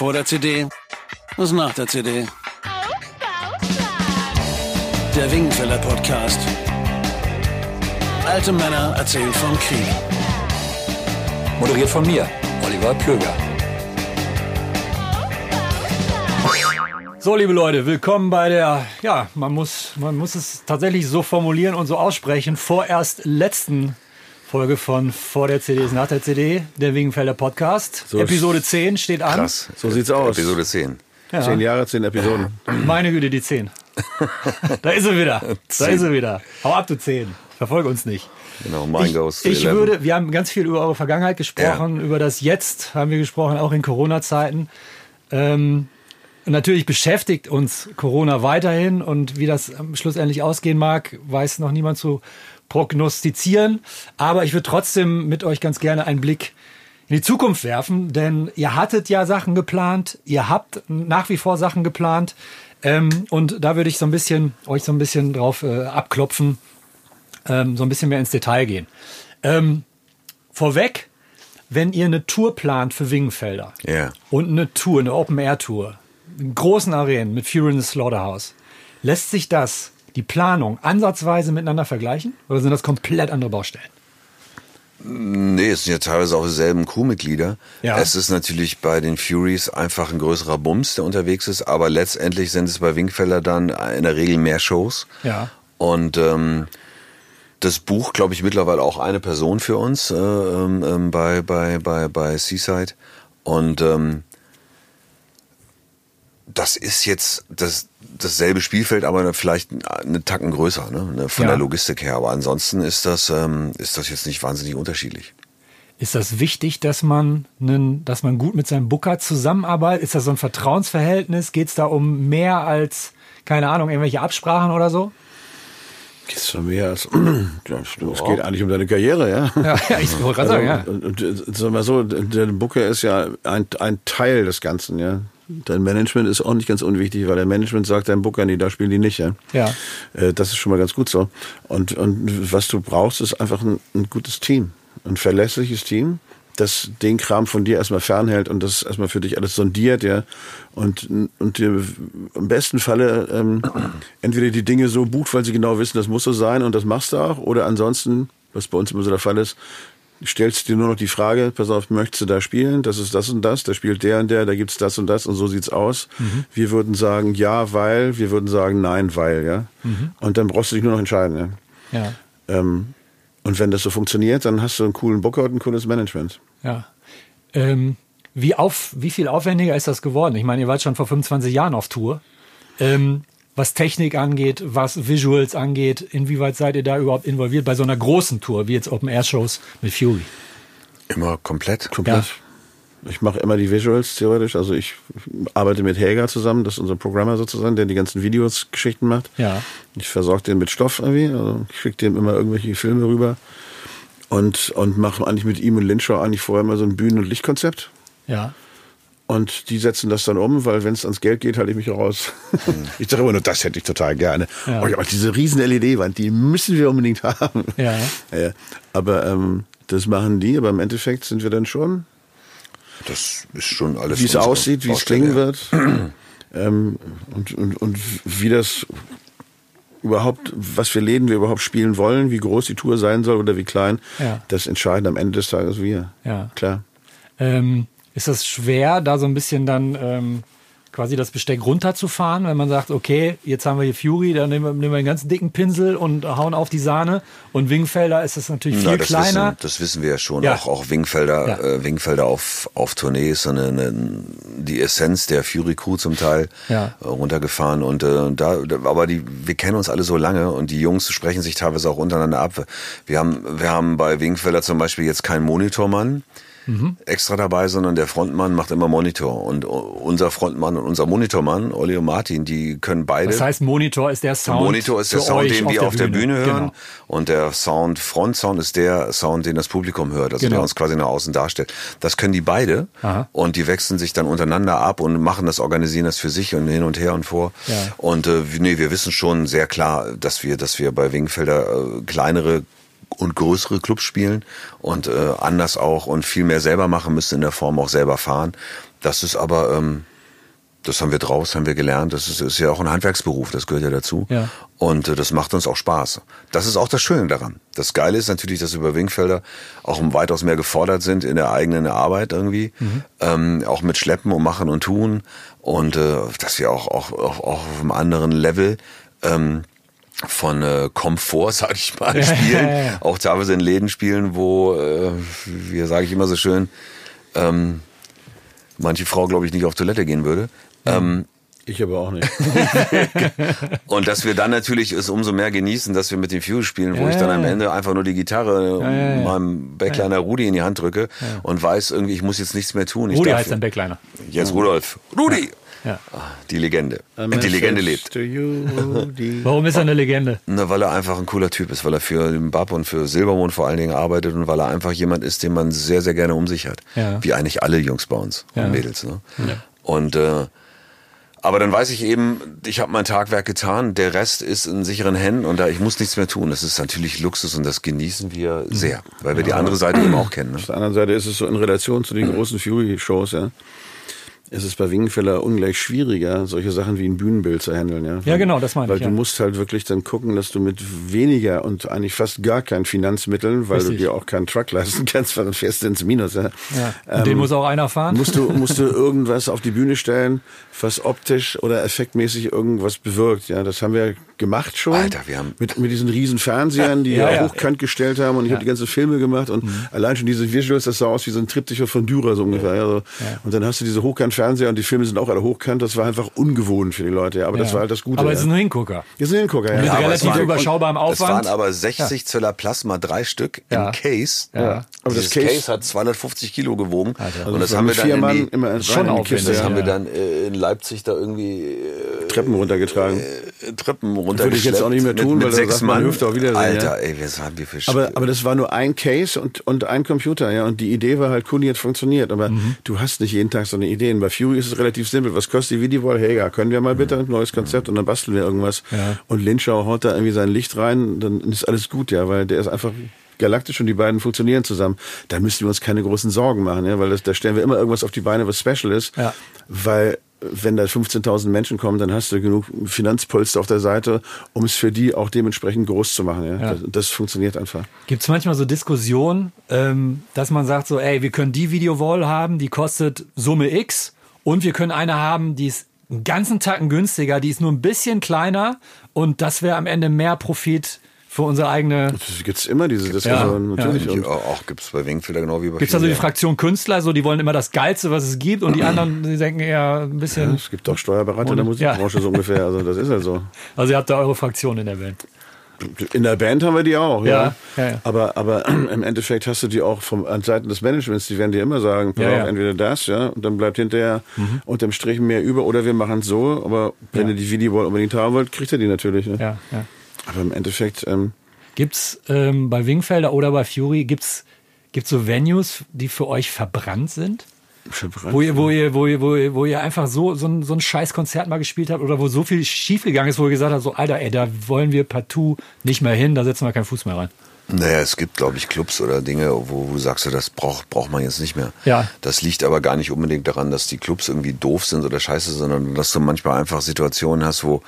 Vor der CD, was nach der CD. Der Wingenfeller Podcast. Alte Männer erzählen vom Krieg. Moderiert von mir, Oliver Plöger. So, liebe Leute, willkommen bei der, ja, man muss, man muss es tatsächlich so formulieren und so aussprechen, vorerst letzten Folge von Vor der CD ist nach der CD, der Wingenfelder Podcast. So Episode 10 steht an. Krass. So sieht's aus. Episode 10. Ja. Zehn Jahre, zehn Episoden. Meine Güte, die 10. da ist sie wieder. Da ist sie wieder. Hau ab, du 10. Verfolge uns nicht. Genau, mine Ich, goes ich 11. würde, wir haben ganz viel über eure Vergangenheit gesprochen, über das Jetzt haben wir gesprochen, auch in Corona-Zeiten. Ähm, natürlich beschäftigt uns Corona weiterhin und wie das ähm, schlussendlich ausgehen mag, weiß noch niemand zu prognostizieren. Aber ich würde trotzdem mit euch ganz gerne einen Blick in die Zukunft werfen, denn ihr hattet ja Sachen geplant, ihr habt nach wie vor Sachen geplant. Ähm, und da würde ich so ein bisschen euch so ein bisschen drauf äh, abklopfen, ähm, so ein bisschen mehr ins Detail gehen. Ähm, vorweg, wenn ihr eine Tour plant für Wingenfelder Ja. und eine Tour, eine Open-Air-Tour, in großen Arenen mit Fury in the Slaughterhouse, lässt sich das, die Planung, ansatzweise miteinander vergleichen? Oder sind das komplett andere Baustellen? Nee, es sind ja teilweise auch dieselben Crewmitglieder. Ja. Es ist natürlich bei den Furies einfach ein größerer Bums, der unterwegs ist, aber letztendlich sind es bei Winkfeller dann in der Regel mehr Shows. Ja. Und ähm, das Buch, glaube ich, mittlerweile auch eine Person für uns äh, ähm, ähm, bei, bei, bei, bei Seaside. Und ähm, das ist jetzt das, dasselbe Spielfeld, aber vielleicht eine Tacken größer, ne? von Ja. der Logistik her. Aber ansonsten ist das, ähm, ist das jetzt nicht wahnsinnig unterschiedlich. Ist das wichtig, dass man, einen, dass man gut mit seinem Booker zusammenarbeitet? Ist das so ein Vertrauensverhältnis? Geht es da um mehr als, keine Ahnung, irgendwelche Absprachen oder so? Geht's schon mehr als. Es geht eigentlich um deine Karriere, ja. Ja, ja, ich wollte gerade sagen, ja. Und, und, und sag mal so, der Booker ist ja ein, ein Teil des Ganzen, ja. Dein Management ist auch nicht ganz unwichtig, weil der Management sagt dein Booker, nee, da spielen die nicht, ja. Ja. Äh, Das ist schon mal ganz gut so. Und, und was du brauchst, ist einfach ein, ein gutes Team. Ein verlässliches Team, das den Kram von dir erstmal fernhält und das erstmal für dich alles sondiert, ja. Und, und dir im besten Falle ähm, entweder die Dinge so bucht, weil sie genau wissen, das muss so sein und das machst du auch, oder ansonsten, was bei uns immer so der Fall ist, stellst dir nur noch die Frage, pass auf, möchtest du da spielen? Das ist das und das, da spielt der und der, da gibt's das und das und so sieht's aus. Wir würden sagen ja, weil, wir würden sagen nein, weil, ja. Und dann brauchst du dich nur noch entscheiden, ja. Ja. Ähm, und wenn das so funktioniert, dann hast du einen coolen Booker und ein cooles Management. Ja. Ähm, wie, auf, wie viel aufwendiger ist das geworden? Ich meine, ihr wart schon vor 25 Jahren auf Tour. Ähm, was Technik angeht, was Visuals angeht, inwieweit seid ihr da überhaupt involviert bei so einer großen Tour, wie jetzt Open Air Shows mit Fury? Immer komplett. Komplett. Ich mache immer die Visuals theoretisch. Also ich arbeite mit Helga zusammen, das ist unser Programmer sozusagen, der die ganzen Videos, Geschichten macht. Ja. Ich versorge den mit Stoff irgendwie. Also ich schicke dem immer irgendwelche Filme rüber und, und mache eigentlich mit ihm und Linshaw eigentlich vorher mal so ein Bühnen- und Lichtkonzept. Ja. Und die setzen das dann um, weil wenn es ans Geld geht, halte ich mich raus. ich sage immer nur, das hätte ich total gerne. Ja. Oh, ja, diese riesen LED-Wand, die müssen wir unbedingt haben. Ja. ja aber ähm, das machen die, aber im Endeffekt sind wir dann schon, Das ist schon alles. wie es aussieht, wie es klingen ja. wird ähm, und, und, und wie das überhaupt, was für Läden wir überhaupt spielen wollen, wie groß die Tour sein soll oder wie klein, Ja. das entscheiden am Ende des Tages wir. Ja. Klar. Ähm, ist das schwer, da so ein bisschen dann ähm, quasi das Besteck runterzufahren, wenn man sagt, okay, jetzt haben wir hier Fury, dann nehmen wir, nehmen wir einen ganz dicken Pinsel und hauen auf die Sahne. Und Wingfelder ist das natürlich viel Na, das kleiner. Wissen, das wissen wir ja schon. Ja. Auch, auch Wingfelder, Ja. äh, Wingfelder auf, auf Tournee ist eine, eine, die Essenz der Fury Crew zum Teil Ja. äh, runtergefahren. Und äh, da, da, aber die, wir kennen uns alle so lange und die Jungs sprechen sich teilweise auch untereinander ab. Wir haben, wir haben bei Wingfelder zum Beispiel jetzt keinen Monitormann. Mhm. extra dabei, sondern der Frontmann macht immer Monitor. Und unser Frontmann und unser Monitormann, Olli und Martin, die können beide. Das heißt, Monitor ist der Sound. Monitor ist der Sound, den wir auf der Bühne, hören. Genau. Und der Sound, Frontsound ist der Sound, den das Publikum hört, also Genau. der uns quasi nach außen darstellt. Das können die beide. Aha. Und die wechseln sich dann untereinander ab und machen das, organisieren das für sich und hin und her und vor. Ja. Und äh, nee, wir wissen schon sehr klar, dass wir, dass wir bei Wingfelder äh, kleinere und größere Clubs spielen und äh, anders auch und viel mehr selber machen müssen in der Form auch selber fahren. Das ist aber, ähm, das haben wir draus, haben wir gelernt. Das ist, ist ja auch ein Handwerksberuf, das gehört ja dazu. Ja. Und äh, das macht uns auch Spaß. Das ist auch das Schöne daran. Das Geile ist natürlich, dass wir über Wingfelder auch weitaus mehr gefordert sind in der eigenen Arbeit irgendwie. Ähm, auch mit Schleppen und Machen und Tun. Und äh, dass wir auch, auch, auch, auch auf einem anderen Level ähm, von äh, Komfort, sag ich mal, spielen. ja, ja. Auch teilweise in Läden spielen, wo, äh, wie sage ich immer so schön, ähm, manche Frau, glaube ich, nicht auf Toilette gehen würde. Ähm, Ich aber auch nicht. und dass wir dann natürlich es umso mehr genießen, dass wir mit dem Fuse spielen, wo ich dann am. Ende einfach nur die Gitarre meinem Backliner Rudi in die Hand drücke und weiß irgendwie, ich muss jetzt nichts mehr tun. Ich Rudi darf- heißt ein Backliner. Jetzt Rudolf. Rudi! Ja. Ah, Die Legende. Die Legende lebt. You, Rudi. Warum ist er eine Legende? Na, weil er einfach ein cooler Typ ist, weil er für den Bab und für Silbermond vor allen Dingen arbeitet und weil er einfach jemand ist, den man sehr, sehr gerne um sich hat. Ja. Wie eigentlich alle Jungs bei uns Ja. und Mädels. Ne? Und äh, aber dann weiß ich eben, ich habe mein Tagwerk getan, der Rest ist in sicheren Händen und da ich muss nichts mehr tun. Das ist natürlich Luxus und das genießen wir sehr, weil wir die andere Seite eben auch kennen. Ne? Auf der anderen Seite ist es so in Relation zu den großen Fury-Shows, ja. Es ist bei Wingenfeller ungleich schwieriger, solche Sachen wie ein Bühnenbild zu handeln, ja. Ja, genau, das meine Weil ich, du ja. musst halt wirklich dann gucken, dass du mit weniger und eigentlich fast gar keinen Finanzmitteln, weil Richtig. du dir auch keinen Truck leisten kannst, weil dann fährst du ins Minus, ja. Ja. Und den muss auch einer fahren. Musst du, musst du irgendwas auf die Bühne stellen, was optisch oder effektmäßig irgendwas bewirkt. Ja, das haben wir gemacht schon. Alter, wir haben- mit, mit diesen riesen Fernsehern, die Ja, ja, ja. hochkant gestellt haben und ich habe die ganzen Filme gemacht und allein schon diese Visuals, das sah aus wie so ein Triptych von Dürer so ungefähr. Ja. so. Und dann hast du diese Hochkant-Fernseher und die Filme sind auch alle hochkant. Das war einfach ungewohnt für die Leute. Ja. Aber das Ja. war halt das Gute. Aber ja. es ist ein Hingucker. Wir sind Hingucker, ja. Mit aber relativ es überschaubarem Es waren Aufwand. aber 60 Zöller Plasma, drei Stück Ja. im Case. Ja. Aber das Case, Case- hat 250 Kilo gewogen. Also und das war haben wir dann vier in Mann die, immer schon in die Kiste. das Ja. haben wir Ja. dann äh, in Leipzig da irgendwie äh, Treppen runtergetragen. äh, Treppen runter. Würde ich jetzt auch nicht mehr tun, mit, weil mit da sechs Mann. Hüfte auf Wiedersehen, Alter, ja. ey, was haben wir für Aber, aber das war nur ein Case und, und ein Computer, ja. Und die Idee war halt cool, die hat funktioniert. Aber Mhm. du hast nicht jeden Tag so eine Ideen. Bei Fury ist es relativ simpel. Was kostet die Videowall? Hey, ja, können wir mal bitte ein neues Konzept und dann basteln wir irgendwas. Ja. Und Linschau haut da irgendwie sein Licht rein, dann ist alles gut, ja, weil der ist einfach galaktisch und die beiden funktionieren zusammen. Da müssen wir uns keine großen Sorgen machen, ja, weil das, da stellen wir immer irgendwas auf die Beine, was special ist. Ja. Weil wenn da 15.000 Menschen kommen, dann hast du genug Finanzpolster auf der Seite, um es für die auch dementsprechend groß zu machen. Ja? Ja. Das, das funktioniert einfach. Gibt es manchmal so Diskussionen, ähm, dass man sagt so, ey, wir können die Videowall haben, die kostet Summe X und wir können eine haben, die ist einen ganzen Tacken günstiger, die ist nur ein bisschen kleiner und das wäre am Ende mehr Profit für unsere eigene... Es gibt immer diese Diskussion, Ja, natürlich. Ja, Und auch gibt's bei Wingfelder genau wie bei Gibt es also die Fraktion Künstler, so die wollen immer das Geilste, was es gibt und die anderen, die denken eher ein ja, bisschen... es gibt auch Steuerberater in der Musikbranche so ungefähr. Also das ist halt so. Also ihr habt da eure Fraktion in der Welt. In der Band haben wir die auch, ja. Ja, ja, ja. Aber, aber im Endeffekt hast du die auch vom, an Seiten des Managements, die werden dir immer sagen, pass auf. Mhm. entweder das, ja, und dann bleibt hinterher unterm Strich mehr über, oder wir machen es so, aber wenn ihr die Videowall unbedingt haben wollt, kriegt ihr die natürlich. Ne? Ja, ja. Aber im Endeffekt, ähm, Gibt's ähm, bei Wingfelder oder bei Fury, gibt's, gibt's so Venues, die für euch verbrannt sind? Wo ihr, wo ihr, wo ihr, wo ihr, wo ihr einfach so, so ein, so ein scheiß Konzert mal gespielt habt oder wo so viel schiefgegangen ist, wo ihr gesagt habt, so, Alter, ey, da wollen wir partout nicht mehr hin, da setzen wir keinen Fuß mehr rein. Naja, es gibt, glaube ich, Clubs oder Dinge, wo du sagst, das braucht, braucht man jetzt nicht mehr. Ja. Das liegt aber gar nicht unbedingt daran, dass die Clubs irgendwie doof sind oder scheiße, sondern dass du manchmal einfach Situationen hast, wo,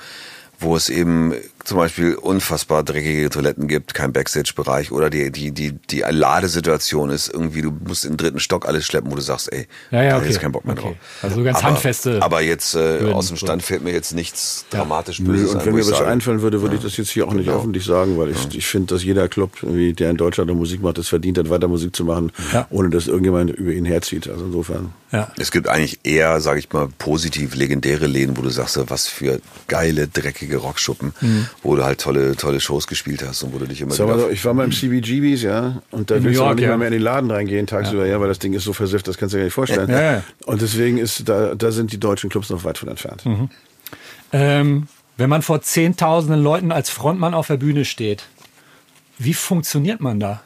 wo es eben zum Beispiel unfassbar dreckige Toiletten gibt, kein Backstage-Bereich oder die, die, die, die Ladesituation ist irgendwie, du musst im dritten Stock alles schleppen, wo du sagst, ey, Ja, ja, da hab okay. ich jetzt keinen Bock mehr Okay. drauf. Also so ganz aber, handfeste Aber jetzt äh, Hürden, aus dem so. Stand fällt mir jetzt nichts Ja. dramatisch Nö, Böses und ein, wenn mir was einfallen würde, würde ich das jetzt hier auch nicht Genau. öffentlich sagen, weil ich, ich finde, dass jeder Club, irgendwie, der in Deutschland noch Musik macht, es verdient hat, weiter Musik zu machen, Ja. ohne dass irgendjemand über ihn herzieht. Also insofern. Ja. Es gibt eigentlich eher, sage ich mal, positiv legendäre Läden, wo du sagst, so, was für geile, dreckige Rockschuppen, Mhm. Wo du halt tolle, tolle Shows gespielt hast und wo du dich immer so, ich war mal im CBGBs, ja, und da In willst du auch York, nicht ja. mal mehr in den Laden reingehen tagsüber, ja. weil das Ding ist so versifft, das kannst du dir gar nicht vorstellen. Ja, ja. Und deswegen ist da, da sind die deutschen Clubs noch weit von entfernt. Mhm. Ähm, wenn man vor zehntausenden Leuten als Frontmann auf der Bühne steht, wie funktioniert man da?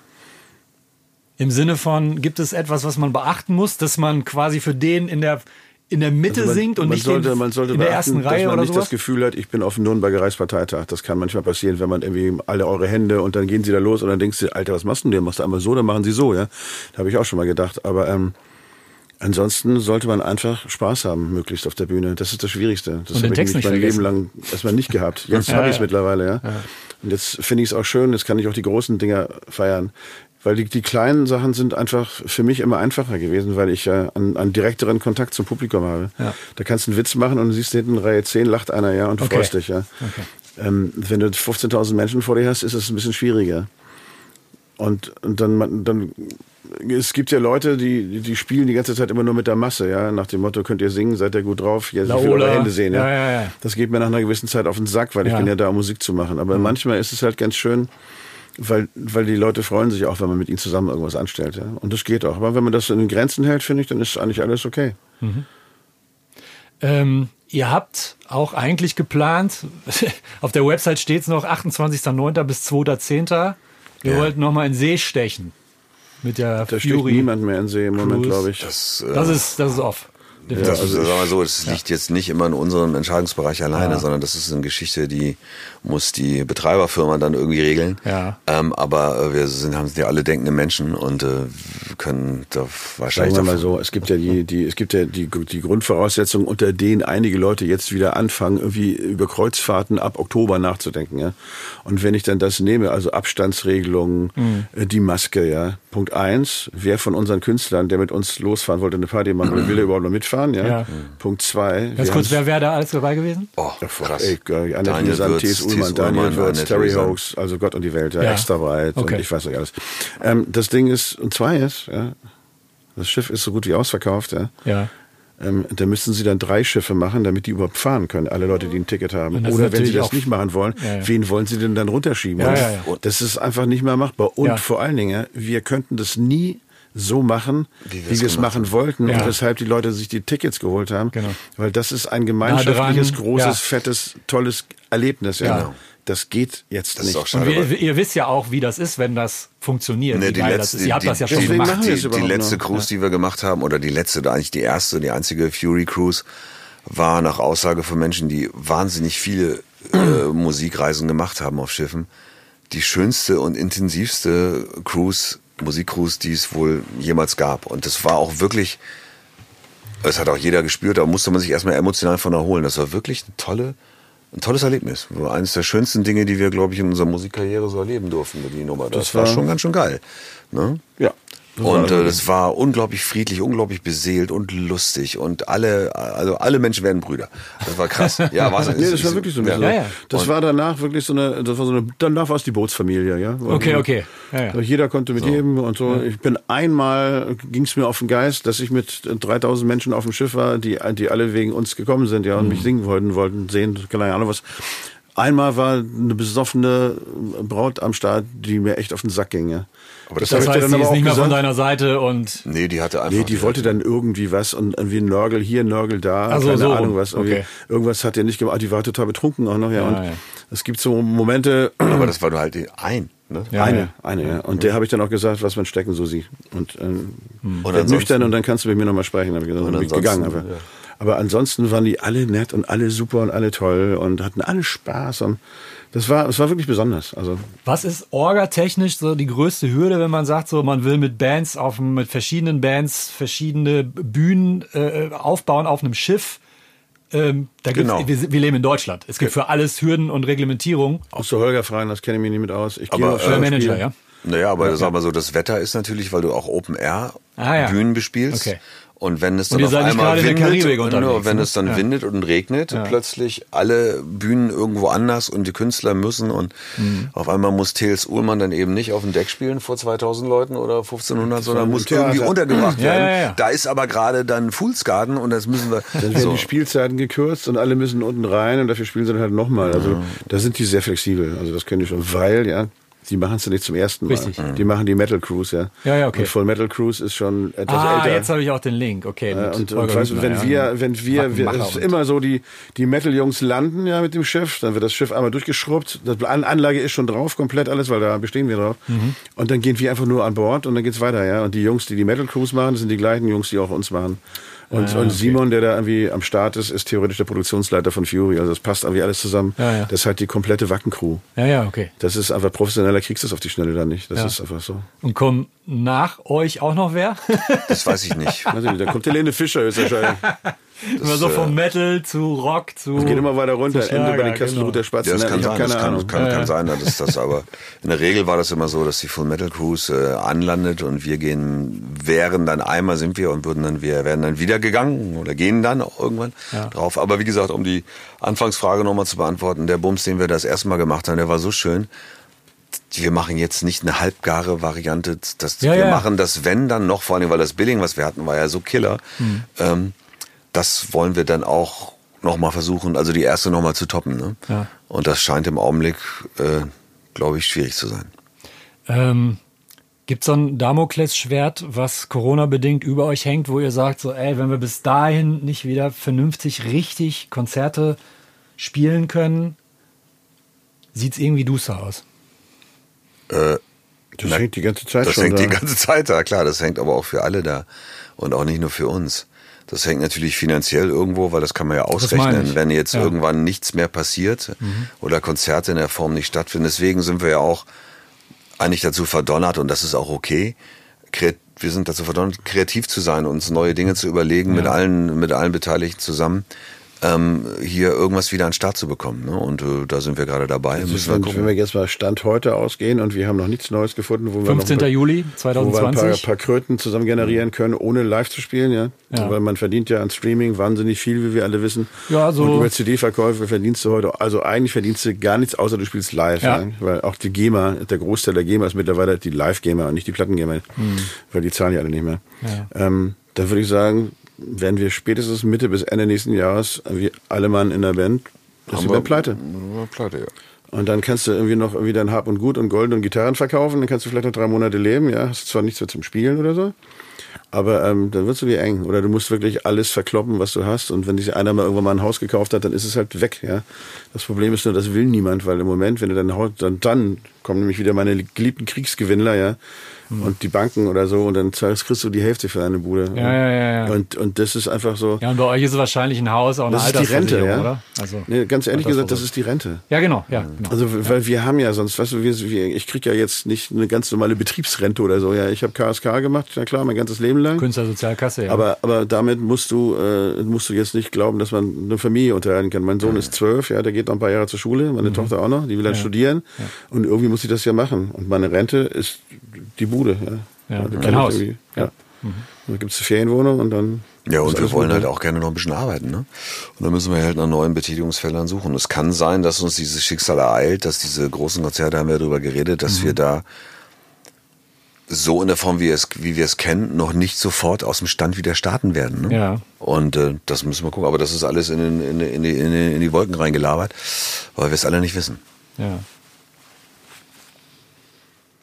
Im Sinne von, gibt es etwas, was man beachten muss, dass man quasi für den in der, in der Mitte Also man, singt und man nicht sollte, den, man sollte in der beachten, ersten Reihe dass man oder nicht sowas? das Gefühl hat, ich bin auf dem Nürnberger Reichsparteitag. Das kann manchmal passieren, wenn man irgendwie alle eure Hände und dann gehen sie da los und dann denkst du, Alter, was machst du denn? Machst du einmal so, dann machen sie so, ja. Da habe ich auch schon mal gedacht. Aber ähm, Ansonsten sollte man einfach Spaß haben, möglichst auf der Bühne. Das ist das Schwierigste. Das habe ich nicht mein Leben vergessen. lang erstmal nicht gehabt. Jetzt Ja, habe ich es ja. mittlerweile, ja. Und jetzt finde ich es auch schön, jetzt kann ich auch die großen Dinger feiern. Weil die, die kleinen Sachen sind einfach für mich immer einfacher gewesen, weil ich ja einen, einen direkteren Kontakt zum Publikum habe. Ja. Da kannst du einen Witz machen und du siehst hinten in Reihe 10 lacht einer, ja, und du Okay. freust dich, ja. Ähm, wenn du 15.000 Menschen vor dir hast, ist es ein bisschen schwieriger. Und, und dann, dann, es gibt ja Leute, die, die- spielen die ganze Zeit immer nur mit der Masse, ja, nach dem Motto, könnt ihr singen, seid ihr gut drauf, ich will eure Hände sehen, ja. Ja, ja, ja. Das geht mir nach einer gewissen Zeit auf den Sack, weil ich bin ja da, um Musik zu machen. Aber manchmal ist es halt ganz schön, weil, weil die Leute freuen sich auch, wenn man mit ihnen zusammen irgendwas anstellt, ja. Und das geht auch. Aber wenn man das in den Grenzen hält, finde ich, dann ist eigentlich alles okay. Ähm, ihr habt auch eigentlich geplant, auf der Website steht es noch 28.09. bis 2.10. Wir Ja. wollten noch mal in See stechen. Mit der Da steht Fury. niemand mehr in See im Moment, glaube ich. Das, äh, Das ist, das ist off. Das, also sagen wir so, es liegt jetzt nicht immer in unserem Entscheidungsbereich alleine, sondern das ist eine Geschichte, die muss die Betreiberfirma dann irgendwie regeln. Ja. Ähm, aber äh, wir sind, haben ja alle denkende Menschen und äh, können da Sagen wahrscheinlich wir mal so, es gibt ja die, die, es gibt ja die, die Grundvoraussetzungen, unter denen einige Leute jetzt wieder anfangen, irgendwie über Kreuzfahrten ab Oktober nachzudenken, ja. Und wenn ich dann das nehme, also Abstandsregelungen, äh, die Maske, ja. Punkt eins, wer von unseren Künstlern, der mit uns losfahren wollte, eine Party machen, will, will der überhaupt noch mitfahren, ja. Ja. Punkt zwei, Ganz kurz, wer wäre da alles dabei gewesen? Oh, krass. Ey. Annette Daniel Würz, T.S. Ullmann. Daniel Würz, Terry. Hoax, also Gott und die Welt, ja, Ja. extra breit Okay. und ich weiß nicht alles. Ähm, das Ding ist, und zwei ist, ja, das Schiff ist so gut wie ausverkauft, ja. Ja. Ähm, da müssten sie dann drei Schiffe machen, damit die überhaupt fahren können, alle Leute, die ein Ticket haben. Oder wenn sie das nicht machen wollen, Ja, ja. wen wollen sie denn dann runterschieben? Ja, Und ja, ja. Das ist einfach nicht mehr machbar. Und Ja. vor allen Dingen, wir könnten das nie so machen, Wie wie wir es machen wollten Ja. und weshalb die Leute sich die Tickets geholt haben. Genau. Weil das ist ein gemeinschaftliches, dran, großes, ja. fettes, tolles Erlebnis. Ja. Ja. Genau. Das geht jetzt Das ist nicht. auch Und schade. wir, ihr wisst ja auch, wie das ist, wenn das funktioniert. Ne, die letzte, das ist. Ihr habt die, das ja schon deswegen gemacht. machen wir es Die, die letzte noch. Cruise, die wir gemacht haben, oder die letzte, oder eigentlich die erste, die einzige Fury Cruise, war nach Aussage von Menschen, die wahnsinnig viele äh, Musikreisen gemacht haben auf Schiffen, die schönste und intensivste Cruise, Musikcruise, die es wohl jemals gab. Und das war auch wirklich, es hat auch jeder gespürt, da musste man sich erstmal emotional von erholen. Das war wirklich eine tolle, ein tolles Erlebnis. War eines der schönsten Dinge, die wir, glaube ich, in unserer Musikkarriere so erleben durften, die Nummer. Das, Das war war- schon ganz schön geil. Ne? Ja. Und äh, das war unglaublich friedlich, unglaublich beseelt und lustig und alle, also alle Menschen werden Brüder. Das war krass. Ja, war Nee, das war wirklich so. ein bisschen Ja, so. ja. Das war danach wirklich so eine, das war so eine, danach war es die Bootsfamilie, ja. Okay, okay. Ja, ja. So, Jeder konnte mit jedem und so. Ich bin einmal, ging es mir auf den Geist, dass ich mit 3000 Menschen auf dem Schiff war, die, die alle wegen uns gekommen sind, ja, und Mhm. mich singen wollten, wollten sehen, keine Ahnung was. Einmal war eine besoffene Braut am Start, die mir echt auf den Sack ging, ja. Aber das, Das heißt, dann sie aber ist auch nicht mehr von deiner Seite und nee, die hatte einfach. Nee, die wollte dann irgendwie was und irgendwie Nörgel hier, Nörgel da, Ach so, keine so Ahnung was. Okay. Irgendwas hat er nicht gemacht. Die war total betrunken auch noch, ja. Ja, und ja. es gibt so Momente, Aber das war nur halt die ein. Ne? Ja, eine, ja. eine, ja. Und der habe ich dann auch gesagt, was man stecken, Susi. Und, ähm, Und werd ansonsten- nüchtern und dann kannst du mit mir nochmal sprechen. Hab ich gesagt, Und dann bin ich gegangen. Aber, ja. Aber ansonsten waren die alle nett und alle super und alle toll und hatten alle Spaß. Und das war, es war wirklich besonders. Also Was ist orgatechnisch so die größte Hürde, wenn man sagt, so man will mit Bands auf dem- mit verschiedenen Bands verschiedene Bühnen äh, aufbauen auf einem Schiff? Ähm, da Genau. wir, wir leben in Deutschland. Es gibt für alles Hürden und Reglementierung. musst du Holger fragen, das kenne ich mich nicht mit aus. Ich gehe Aber, auf äh. Manager, ja. Naja, aber sag mal so, das Wetter ist natürlich, weil du auch Open Air Ah, ja. Bühnen bespielst. Okay. Und wenn es dann auf einmal windet, und nur wenn ne? es dann Ja. windet und regnet, plötzlich alle Bühnen irgendwo anders und die Künstler müssen und Mhm. auf einmal muss Thales Uhlmann dann eben nicht auf dem Deck spielen vor 2000 Leuten oder 1500, sondern muss Theater. irgendwie untergebracht Ja, werden. ja, ja. Da ist aber gerade dann Fools Garden und das müssen wir Dann werden so. die Spielzeiten gekürzt und alle müssen unten rein und dafür spielen sie dann halt nochmal. Also da sind die sehr flexibel. Also das können die schon, weil, ja, die machen es ja nicht zum ersten Mal. Richtig. Die machen die Metal Cruise, ja. Ja, ja, okay. Und Full Metal Cruise ist schon etwas Ah, älter. jetzt habe ich auch den Link. Okay. Mit und, und weißt Hübner, wenn ja. wir, wenn wir, wir es ist immer so, die, die Metal-Jungs landen ja mit dem Schiff, dann wird das Schiff einmal durchgeschrubbt, die An Anlage ist schon drauf, komplett alles, weil da bestehen wir drauf. Mhm. Und dann gehen wir einfach nur an Bord und dann geht's weiter, ja. Und die Jungs, die die Metal-Cruise machen, das sind die gleichen Jungs, die auch uns machen. Und, Ah, und Simon, der da irgendwie am Start ist, ist theoretisch der Produktionsleiter von Fury. Also das passt irgendwie alles zusammen. Ja, ja. Das ist halt die komplette Wacken-Crew. Ja, ja, okay. Das ist einfach professionelle schneller kriegst du es auf die Schnelle dann nicht. Das Ja. ist einfach so. Und kommt nach euch auch noch wer? Das weiß ich nicht. Weiß ich nicht, da kommt Helene Fischer höchstwahrscheinlich. immer so äh, vom Metal zu Rock zu. Geht immer weiter runter, Ende bei den Kasten genau. der Spatz. Ja, das kann sein, keine das kann, kann, kann sein, dass das aber in der Regel war das immer so, dass die Full Metal Cruise äh, anlandet und wir gehen, wären dann einmal sind wir und würden dann, wir werden dann wieder gegangen oder gehen dann auch irgendwann Ja. drauf. Aber wie gesagt, um die Anfangsfrage nochmal zu beantworten, der Bums, den wir das erste Mal gemacht haben, der war so schön. Wir machen jetzt nicht eine halbgare Variante. Das, Ja, wir ja. machen das, wenn dann noch, vor allem, weil das Billing, was wir hatten, war ja so killer. Hm. Ähm, das wollen wir dann auch nochmal versuchen, also die erste nochmal zu toppen. Ne? Ja. Und das scheint im Augenblick, äh, glaube ich, schwierig zu sein. Ähm, Gibt so ein Damoklesschwert, was Corona-bedingt über euch hängt, wo ihr sagt, so, ey, wenn wir bis dahin nicht wieder vernünftig, richtig Konzerte spielen können, sieht's irgendwie duster aus. Äh, Das Na, hängt die ganze Zeit das schon hängt da. die ganze Zeit da, klar, das hängt aber auch für alle da und auch nicht nur für uns. Das hängt natürlich finanziell irgendwo, weil das kann man ja ausrechnen, wenn jetzt Ja. irgendwann nichts mehr passiert oder Konzerte in der Form nicht stattfinden. Deswegen sind wir ja auch eigentlich dazu verdonnert und das ist auch okay. Wir sind dazu verdonnert, kreativ zu sein, uns neue Dinge zu überlegen mit allen, mit allen Beteiligten zusammen, ähm, hier irgendwas wieder an den Start zu bekommen. Ne? Und äh, da sind wir gerade dabei. Ist, Müssen wir wenn, gucken. wenn wir jetzt mal Stand heute ausgehen und wir haben noch nichts Neues gefunden, wo wir 15. noch ein paar- Juli wo wir ein paar, 2020. paar Kröten zusammen generieren können, ohne live zu spielen, ja. Ja. Weil man verdient ja an Streaming wahnsinnig viel, wie wir alle wissen. Ja, so- Und über CD-Verkäufe verdienst du heute, also eigentlich verdienst du gar nichts, außer du spielst live. Ja. Ja. Weil auch die GEMA, der Großteil der GEMA ist mittlerweile die Live-GEMA und nicht die Platten-GEMA. Weil die zahlen ja alle nicht mehr. Hm. Ja. Ähm, da würde ich sagen, werden wir spätestens Mitte bis Ende nächsten Jahres, wie alle Mann in der Band, das ist Band pleite. Pleite, ja. Und dann kannst du irgendwie noch irgendwie dein Hab und Gut und Gold und Gitarren verkaufen. Dann kannst du vielleicht noch drei Monate leben. Ja, hast zwar nichts mehr zum Spielen oder so. Aber ähm, dann wird's dir eng. Oder du musst wirklich alles verkloppen, was du hast. Und wenn sich einer mal irgendwann mal ein Haus gekauft hat, dann ist es halt weg. Ja, Das Problem ist nur, das will niemand, weil im Moment, wenn du dein Haus, dann, dann kommen nämlich wieder meine geliebten Kriegsgewinnler, ja. Und die Banken oder so. Und dann zahlst, kriegst du die Hälfte für eine Bude. Ja, ja, ja, ja. Und, und das ist einfach so. Ja, und bei euch ist es wahrscheinlich ein Haus, auch eine das ist die Rente, ja. oder? Also, nee, ganz ehrlich gesagt, das ist die Rente. Ja, genau, ja. Genau. Also, weil wir haben ja sonst, weißt du, wir, ich krieg ja jetzt nicht eine ganz normale Betriebsrente oder so. Ja, ich habe KSK gemacht, na klar, mein ganzes Leben lang. Künstlersozialkasse, ja. Aber, aber damit musst du, äh, musst du jetzt nicht glauben, dass man eine Familie unterhalten kann. Mein Sohn ist zwölf, ja, der geht noch ein paar Jahre zur Schule, meine Tochter auch noch, die will dann studieren. Und irgendwie muss ich das ja machen. Und meine Rente ist die Bude. Ja, Ja, Also ein Haus. irgendwie- Ja. Dann gibt's eine Ferienwohnung und dann. Ja, und wir wollen gut, halt auch gerne noch ein bisschen arbeiten, ne? Und dann müssen wir halt nach neuen Betätigungsfeldern suchen. Es kann sein, dass uns dieses Schicksal ereilt, dass diese großen Konzerte, haben wir darüber geredet, dass Mhm. wir da so in der Form, wie, es, wie wir es kennen, noch nicht sofort aus dem Stand wieder starten werden. Ne? Ja. Und äh, das müssen wir gucken. Aber das ist alles in, in, in, die, in, in die Wolken reingelabert, weil wir es alle nicht wissen. ja.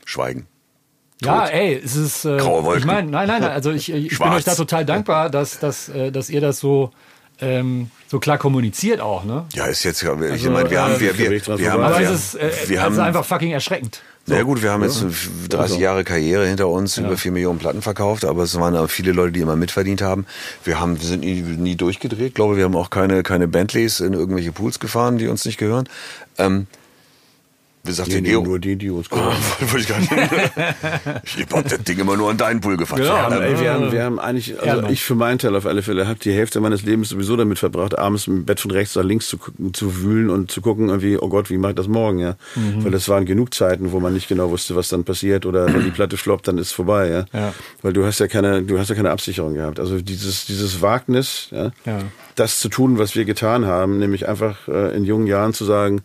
Schweigen. Ja, ey, es ist. Äh, Graue Wolken. Ich meine, nein, nein, nein. Also ich, ich bin euch da total dankbar, dass, dass, äh, dass ihr das so, ähm, so klar kommuniziert auch, ne? Ja, ist jetzt, ich Also, meine, wir äh, haben, wir, wir, wir haben. Aber wir, es ist, äh, wir es haben, ist einfach fucking erschreckend. Na ja, gut, wir haben jetzt 30 Jahre Karriere hinter uns, Ja. über 4 Millionen Platten verkauft, aber es waren auch viele Leute, die immer mitverdient haben. Wir haben, wir sind nie, nie durchgedreht. Ich glaube, wir haben auch keine, keine Bentleys in irgendwelche Pools gefahren, die uns nicht gehören. Ähm, wie sagt Nee, der nee, Geo? nur die, die uns gehören. ich gar nicht. Ich hab das Ding immer nur an deinen Pool gefahren. Genau. Ja, ey, wir, haben, wir haben eigentlich, also Ehrenmann. ich für meinen Teil auf alle Fälle, habe die Hälfte meines Lebens sowieso damit verbracht, abends im Bett von rechts nach links zu, zu wühlen und zu gucken, irgendwie, oh Gott, wie mache ich das morgen, ja? Mhm. Weil das waren genug Zeiten, wo man nicht genau wusste, was dann passiert oder wenn die Platte floppt, dann ist vorbei, ja? Ja. Weil du hast ja keine, du hast ja keine Absicherung gehabt. Also dieses, dieses Wagnis, ja, Ja. das zu tun, was wir getan haben, nämlich einfach äh, in jungen Jahren zu sagen,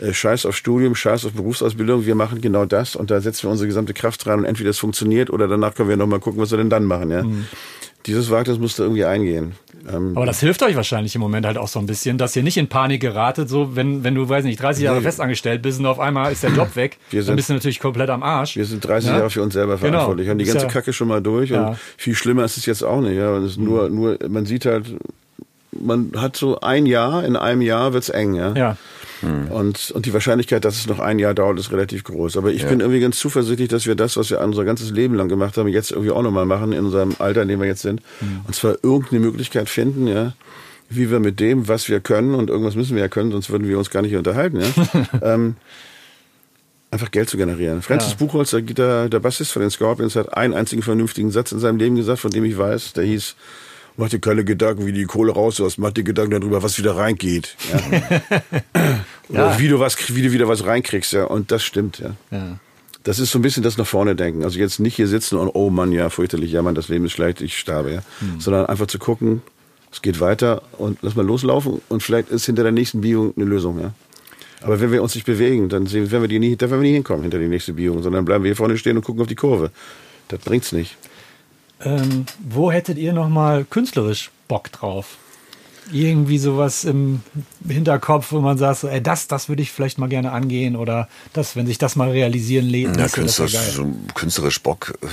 äh, scheiß auf Studium, scheiß auf Berufsausbildung, wir machen genau das und da setzen wir unsere gesamte Kraft rein und entweder es funktioniert oder danach können wir nochmal gucken, was wir denn dann machen. Ja? Dieses Wagnis musste irgendwie eingehen. Ähm, Aber das hilft euch wahrscheinlich im Moment halt auch so ein bisschen, dass ihr nicht in Panik geratet, so wenn, wenn du, weiß nicht, 30 Jahre Nee. festangestellt bist und auf einmal ist der Job weg, Wir dann sind- bist du natürlich komplett am Arsch. wir sind 30 Ja? Jahre für uns selber Genau. verantwortlich und die ganze ja- Kacke schon mal durch Ja. und viel schlimmer ist es jetzt auch nicht. Ja? Und es ist nur, nur, man sieht halt, man hat so ein Jahr, in einem Jahr wird's eng. Ja? Ja. Und, und die Wahrscheinlichkeit, dass es noch ein Jahr dauert, ist relativ groß. Aber ich bin irgendwie ganz zuversichtlich, dass wir das, was wir unser ganzes Leben lang gemacht haben, jetzt irgendwie auch nochmal machen in unserem Alter, in dem wir jetzt sind. Und zwar irgendeine Möglichkeit finden, ja, wie wir mit dem, was wir können, und irgendwas müssen wir ja können, sonst würden wir uns gar nicht unterhalten, ja, ähm, einfach Geld zu generieren. Francis ja. Buchholz, der, der, der Bassist von den Scorpions, hat einen einzigen vernünftigen Satz in seinem Leben gesagt, von dem ich weiß, der hieß, mach dir keine Gedanken, wie die Kohle raus ist, mach dir Gedanken darüber, was wieder reingeht. Ja. ja. Wie du was, wie du wieder was reinkriegst, ja. Und das stimmt, ja. ja. Das ist so ein bisschen das nach vorne denken. Also jetzt nicht hier sitzen und, oh Mann, ja, fürchterlich, ja, Mann, das Leben ist schlecht, ich sterbe, ja. Hm. Sondern einfach zu gucken, es geht weiter und lass mal loslaufen und vielleicht ist hinter der nächsten Biegung eine Lösung, ja. Aber wenn wir uns nicht bewegen, dann werden wir die nie, dann werden wir nie hinkommen hinter die nächste Biegung, sondern bleiben wir hier vorne stehen und gucken auf die Kurve. Das bringt's nicht. Ähm, wo hättet ihr noch mal künstlerisch Bock drauf? Irgendwie sowas im Hinterkopf, wo man sagt, so, ey, das, das würde ich vielleicht mal gerne angehen oder das, wenn sich das mal realisieren lässt. Ja, künstlerisch, so künstlerisch Bock.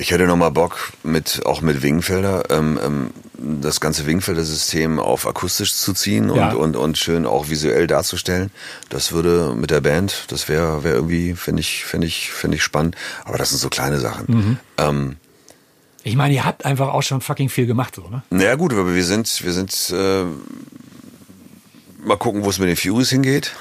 Ich hätte noch mal Bock, mit, auch mit Wingfelder, ähm, ähm, das ganze Wingfelder-System auf akustisch zu ziehen und, ja. und, und schön auch visuell darzustellen. Das würde mit der Band, das wäre wär irgendwie, finde ich, finde ich, finde ich spannend. Aber das sind so kleine Sachen. Mhm. Ähm, ich meine, ihr habt einfach auch schon fucking viel gemacht, so, ne? Naja, gut, aber wir sind, wir sind, äh, mal gucken, wo es mit den Furies hingeht.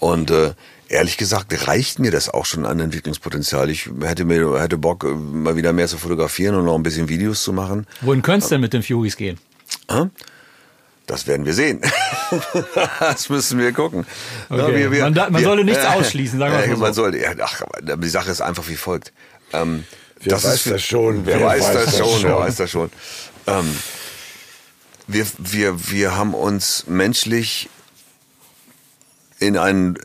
Und äh, ehrlich gesagt reicht mir das auch schon an Entwicklungspotenzial. Ich hätte mir hätte Bock, äh, mal wieder mehr zu fotografieren und noch ein bisschen Videos zu machen. Wohin könnte es denn mit den Furies gehen? Das werden wir sehen. das müssen wir gucken. Okay. Ja, wir, wir, man, da, man wir, sollte nichts ausschließen, sagen wir mal so. Man sollte, ach, die Sache ist einfach wie folgt. Ähm, Wer das weiß ist, das schon? Wer, wer weiß, weiß, das, schon? Wer weiß das schon? Ähm, wir, wir, wir haben uns menschlich in einen,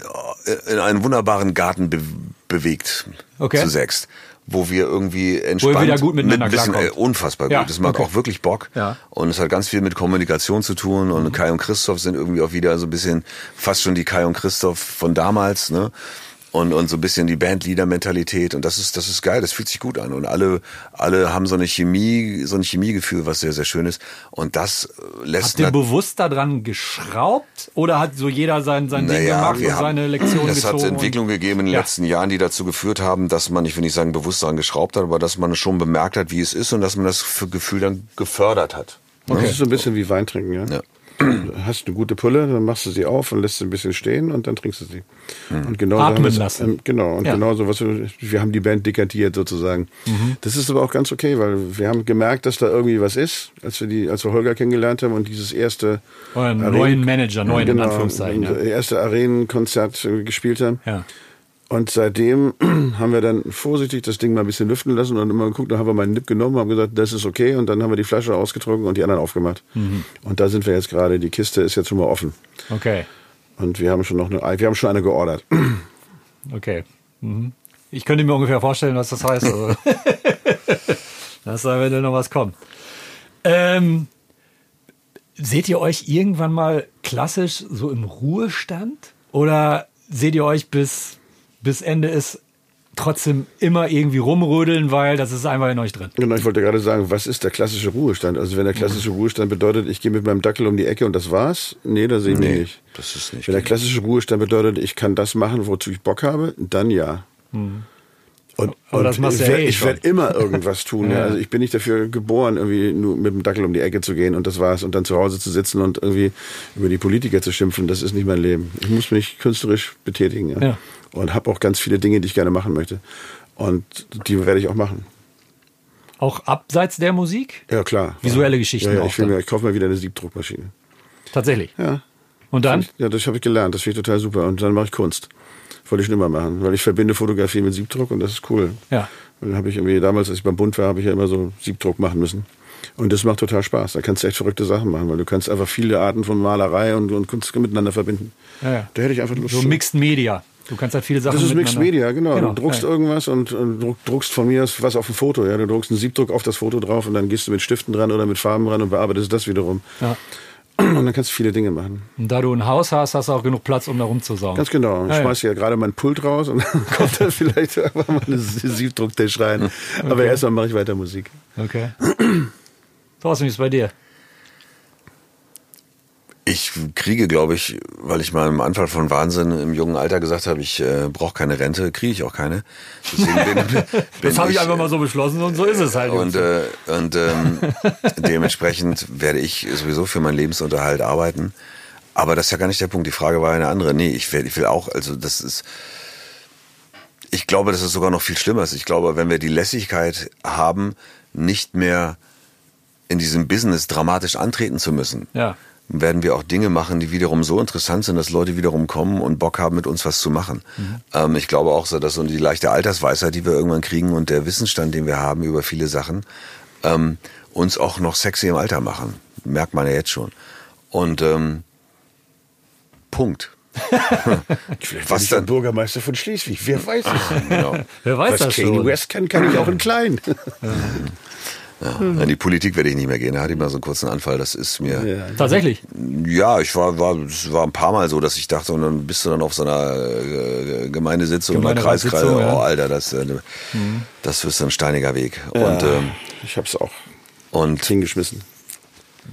in einen wunderbaren Garten be bewegt. Okay. Zu sechst. Wo wir irgendwie entspannt. Wo wir wieder gut miteinander mit ein bisschen, äh, unfassbar ja. gut. Das macht okay. auch wirklich Bock. Ja. Und es hat ganz viel mit Kommunikation zu tun. Und mhm. Kai und Christoph sind irgendwie auch wieder so ein bisschen fast schon die Kai und Christoph von damals, ne? Und, und so ein bisschen die Bandleader-Mentalität und das ist, das ist geil, das fühlt sich gut an und alle, alle haben so eine Chemie, so ein Chemiegefühl, was sehr, sehr schön ist und das äh, lässt... Habt ihr bewusst daran geschraubt oder hat so jeder sein, sein naja, Ding gemacht und haben, seine Lektion Es hat Entwicklungen gegeben in den ja. letzten Jahren, die dazu geführt haben, dass man, ich will nicht sagen bewusst daran geschraubt hat, aber dass man schon bemerkt hat, wie es ist und dass man das Gefühl dann gefördert hat. Okay. Das ist so ein bisschen wie Wein trinken, ja? ja hast eine gute Pulle, dann machst du sie auf und lässt sie ein bisschen stehen und dann trinkst du sie. Mhm. Und genauso Atmen lassen. Ähm, genau, und ja. genauso, was wir, wir haben die Band dekantiert sozusagen. Mhm. Das ist aber auch ganz okay, weil wir haben gemerkt, dass da irgendwie was ist, als wir die, als wir Holger kennengelernt haben und dieses erste Euren neuen Manager, neuen genau, in Anführungszeichen. Ja. erste Arenenkonzert gespielt haben. Ja. Und seitdem haben wir dann vorsichtig das Ding mal ein bisschen lüften lassen und immer geguckt, dann haben wir mal einen Nipp genommen, haben gesagt, das ist okay und dann haben wir die Flasche ausgetrunken und die anderen aufgemacht. Mhm. Und da sind wir jetzt gerade, die Kiste ist jetzt schon mal offen. Okay. Und wir haben schon noch eine, wir haben schon eine geordert. Okay. Mhm. Ich könnte mir ungefähr vorstellen, was das heißt. Also. das soll, wenn noch was kommt. Ähm, seht ihr euch irgendwann mal klassisch so im Ruhestand? Oder seht ihr euch bis bis Ende ist trotzdem immer irgendwie rumrödeln, weil das ist einfach in euch drin. Genau, ich wollte gerade sagen, was ist der klassische Ruhestand? Also wenn der klassische Ruhestand bedeutet, ich gehe mit meinem Dackel um die Ecke und das war's, nee, das sehe ich nee, nicht. Das ist nicht. Wenn der klassische Ruhestand bedeutet, ich kann das machen, wozu ich Bock habe, dann ja. Mhm. Und, Aber das machst du ja eh ich werde immer irgendwas tun. ja. Also ich bin nicht dafür geboren, irgendwie nur mit dem Dackel um die Ecke zu gehen und das war's und dann zu Hause zu sitzen und irgendwie über die Politiker zu schimpfen. Das ist nicht mein Leben. Ich muss mich künstlerisch betätigen. Ja. ja und habe auch ganz viele Dinge, die ich gerne machen möchte. Und die werde ich auch machen. Auch abseits der Musik? Ja, klar. Visuelle Geschichten. Ja, ja ich, mir, ich kaufe mir wieder eine Siebdruckmaschine. Tatsächlich? Ja. Und dann? Ja, das habe ich gelernt. Das finde ich total super. Und dann mache ich Kunst. Wollte ich schon immer machen, weil ich verbinde Fotografie mit Siebdruck und das ist cool. Ja. Dann habe ich irgendwie damals, als ich beim Bund war, habe ich ja immer so Siebdruck machen müssen. Und das macht total Spaß. Da kannst du echt verrückte Sachen machen, weil du kannst einfach viele Arten von Malerei und, und Kunst miteinander verbinden. Ja, ja. Da hätte ich einfach Lust. So Mixed Media. Du kannst halt viele Sachen Das ist Mixed Media, genau. genau. Du druckst ja. irgendwas und, und, druckst von mir was auf ein Foto. Ja? Du druckst einen Siebdruck auf das Foto drauf und dann gehst du mit Stiften dran oder mit Farben dran und bearbeitest das wiederum. Ja. Und dann kannst du viele Dinge machen. Und da du ein Haus hast, hast du auch genug Platz, um da rumzusaugen. Ganz genau. Ich ja, schmeiß ja gerade mein Pult raus und dann kommt da vielleicht einfach mal eine Siebdrucktisch rein. Okay. Aber erstmal mache ich weiter Musik. Okay. Thorsten, wie ist es bei dir? Ich kriege, glaube ich, weil ich mal im Anfall von Wahnsinn im jungen Alter gesagt habe, ich äh, brauche keine Rente, kriege ich auch keine. Deswegen bin, bin das habe ich einfach mal so beschlossen und so ist es halt. Und, äh, und ähm, dementsprechend werde ich sowieso für meinen Lebensunterhalt arbeiten. Aber das ist ja gar nicht der Punkt. Die Frage war eine andere. Nee, ich will, ich will auch, also das ist, ich glaube, dass es sogar noch viel schlimmer ist. Ich glaube, wenn wir die Lässigkeit haben, nicht mehr in diesem Business dramatisch antreten zu müssen, Ja. Werden wir auch Dinge machen, die wiederum so interessant sind, dass Leute wiederum kommen und Bock haben, mit uns was zu machen. Ähm, ich glaube auch so, dass so die leichte Altersweisheit, die wir irgendwann kriegen und der Wissensstand, den wir haben über viele Sachen, ähm, uns auch noch sexy im Alter machen. Merkt man ja jetzt schon. Und ähm, Punkt. Vielleicht Was bin ich der dann? Bürgermeister von Schleswig. Wer weiß es? Genau. Wer weiß Was das Kanye schon? West kann, kann ich auch in klein. Ja. In die Politik werde ich nicht mehr gehen. Da hatte ich mal so einen kurzen Anfall. Das ist mir. Ja. Tatsächlich. Ja, ich war, war, es war ein paar Mal so, dass ich dachte, und dann bist du dann auf so einer äh, Gemeindesitzung oder Kreiskreis. ja. Oh, Alter, das, äh, das ist ein steiniger Weg. Und, ähm, ich hab's auch und hingeschmissen.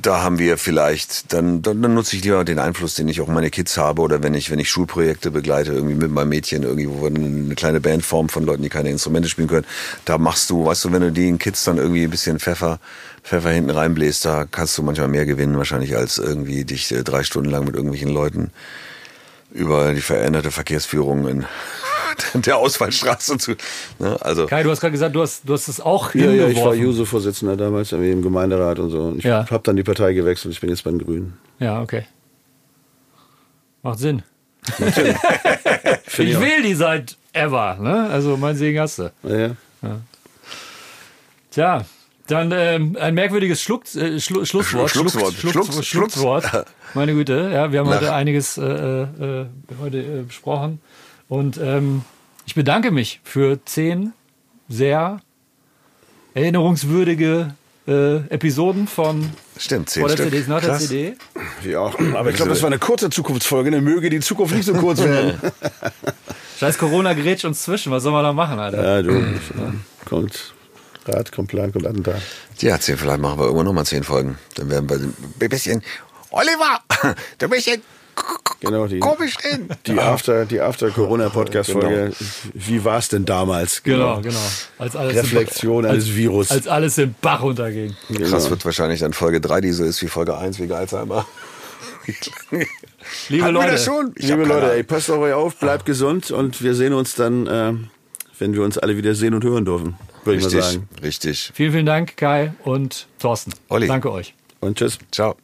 Da haben wir vielleicht, dann, dann, dann nutze ich lieber den Einfluss, den ich auch meine Kids habe oder wenn ich, wenn ich Schulprojekte begleite, irgendwie mit meinem Mädchen, irgendwie, wo wir eine kleine Band formen von Leuten, die keine Instrumente spielen können. Da machst du, weißt du, wenn du den Kids dann irgendwie ein bisschen Pfeffer, Pfeffer hinten reinbläst, da kannst du manchmal mehr gewinnen, wahrscheinlich als irgendwie dich äh, drei Stunden lang mit irgendwelchen Leuten über die veränderte Verkehrsführung in der Ausfallstraße zu, ne, also. Kai, du hast gerade gesagt, du hast, du hast es auch Ja, ja, ich war. Juso-Vorsitzender damals irgendwie im Gemeinderat und so. Und ich Ja. habe dann die Partei gewechselt. Ich bin jetzt bei den Grünen. Ja, okay. Macht Sinn. Finde Ich will die seit ever, ne? Also mein Segen hast du. Ja, ja. Tja, dann ähm, ein merkwürdiges Schluck, äh, Schlu Schlusswort. Schlucks, Schlusswort. Meine Güte, ja, wir haben Nach- heute einiges äh, äh, heute äh, besprochen. Und ähm, ich bedanke mich für zehn sehr erinnerungswürdige äh, Episoden von Stimmt, zehn vor der Stück. CD ist nach der. CD. Wie auch. Aber ich glaube, das war eine kurze Zukunftsfolge. Dann möge die Zukunft nicht so kurz werden. Scheiß Corona grätscht uns zwischen. Was soll man da machen, Alter? ja, du. Kommt Rat, kommt Plan, kommt Attentat. Ja, zehn, vielleicht machen wir irgendwann nochmal zehn Folgen. Dann werden wir ein bisschen. Oliver, du bist ja Genau, die, komisch drin. die After, die After Corona Podcast Folge. Wie war es denn damals? Genau, genau. Als alles, Reflexion als, eines Virus. als alles im Bach runterging. Krass wird wahrscheinlich dann Folge 3, die so ist wie Folge 1 wegen Alzheimer. Liebe Hatten Leute, das schon? Ich Liebe Leute, ey, passt auf euch auf, bleibt gesund und wir sehen uns dann, äh, wenn wir uns alle wieder sehen und hören dürfen, würde ich mal Richtig, sagen. richtig. vielen, vielen Dank, Kai und Thorsten. Olli. Danke euch. Und tschüss. Ciao.